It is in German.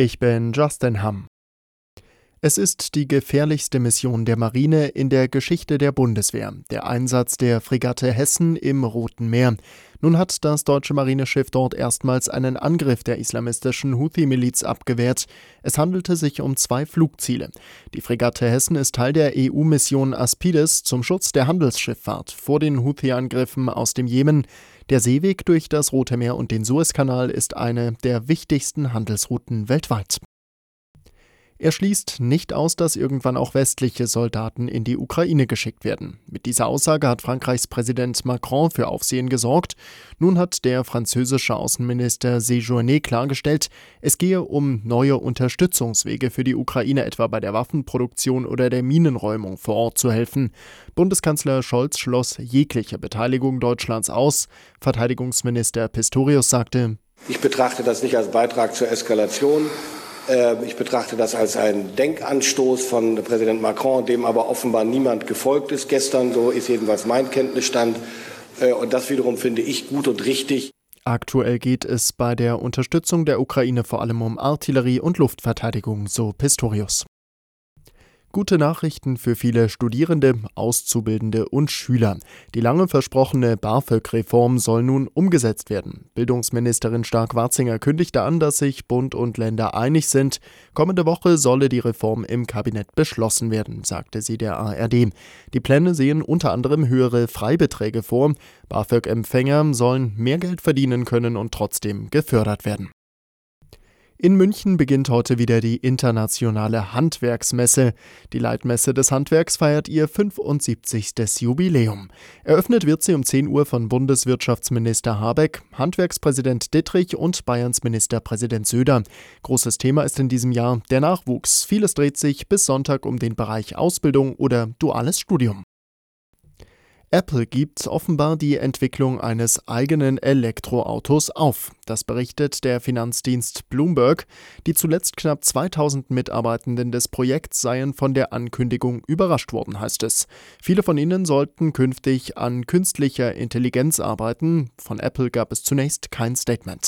Ich bin Justin Hamm. Es ist die gefährlichste Mission der Marine in der Geschichte der Bundeswehr, der Einsatz der Fregatte Hessen im Roten Meer. Nun hat das deutsche Marineschiff dort erstmals einen Angriff der islamistischen Houthi-Miliz abgewehrt. Es handelte sich um zwei Flugziele. Die Fregatte Hessen ist Teil der EU-Mission Aspides zum Schutz der Handelsschifffahrt vor den Houthi-Angriffen aus dem Jemen. Der Seeweg durch das Rote Meer und den Suezkanal ist eine der wichtigsten Handelsrouten weltweit. Er schließt nicht aus, dass irgendwann auch westliche Soldaten in die Ukraine geschickt werden. Mit dieser Aussage hat Frankreichs Präsident Macron für Aufsehen gesorgt. Nun hat der französische Außenminister Séjourné klargestellt, es gehe um neue Unterstützungswege für die Ukraine, etwa bei der Waffenproduktion oder der Minenräumung vor Ort zu helfen. Bundeskanzler Scholz schloss jegliche Beteiligung Deutschlands aus. Verteidigungsminister Pistorius sagte, ich betrachte das nicht als Beitrag zur Eskalation, ich betrachte das als einen Denkanstoß von Präsident Macron, dem aber offenbar niemand gefolgt ist gestern. So ist jedenfalls mein Kenntnisstand. Äh, und das wiederum finde ich gut und richtig. Aktuell geht es bei der Unterstützung der Ukraine vor allem um Artillerie und Luftverteidigung, so Pistorius. Gute Nachrichten für viele Studierende, Auszubildende und Schüler. Die lange versprochene BAföG-Reform soll nun umgesetzt werden. Bildungsministerin Stark-Warzinger kündigte an, dass sich Bund und Länder einig sind. Kommende Woche solle die Reform im Kabinett beschlossen werden, sagte sie der ARD. Die Pläne sehen unter anderem höhere Freibeträge vor. BAföG-Empfänger sollen mehr Geld verdienen können und trotzdem gefördert werden. In München beginnt heute wieder die internationale Handwerksmesse. Die Leitmesse des Handwerks feiert ihr 75. Jubiläum. Eröffnet wird sie um 10 Uhr von Bundeswirtschaftsminister Habeck, Handwerkspräsident Dittrich und Bayerns Ministerpräsident Söder. Großes Thema ist in diesem Jahr der Nachwuchs. Vieles dreht sich bis Sonntag um den Bereich Ausbildung oder duales Studium. Apple gibt offenbar die Entwicklung eines eigenen Elektroautos auf. Das berichtet der Finanzdienst Bloomberg. Die zuletzt knapp 2000 Mitarbeitenden des Projekts seien von der Ankündigung überrascht worden, heißt es. Viele von ihnen sollten künftig an künstlicher Intelligenz arbeiten. Von Apple gab es zunächst kein Statement.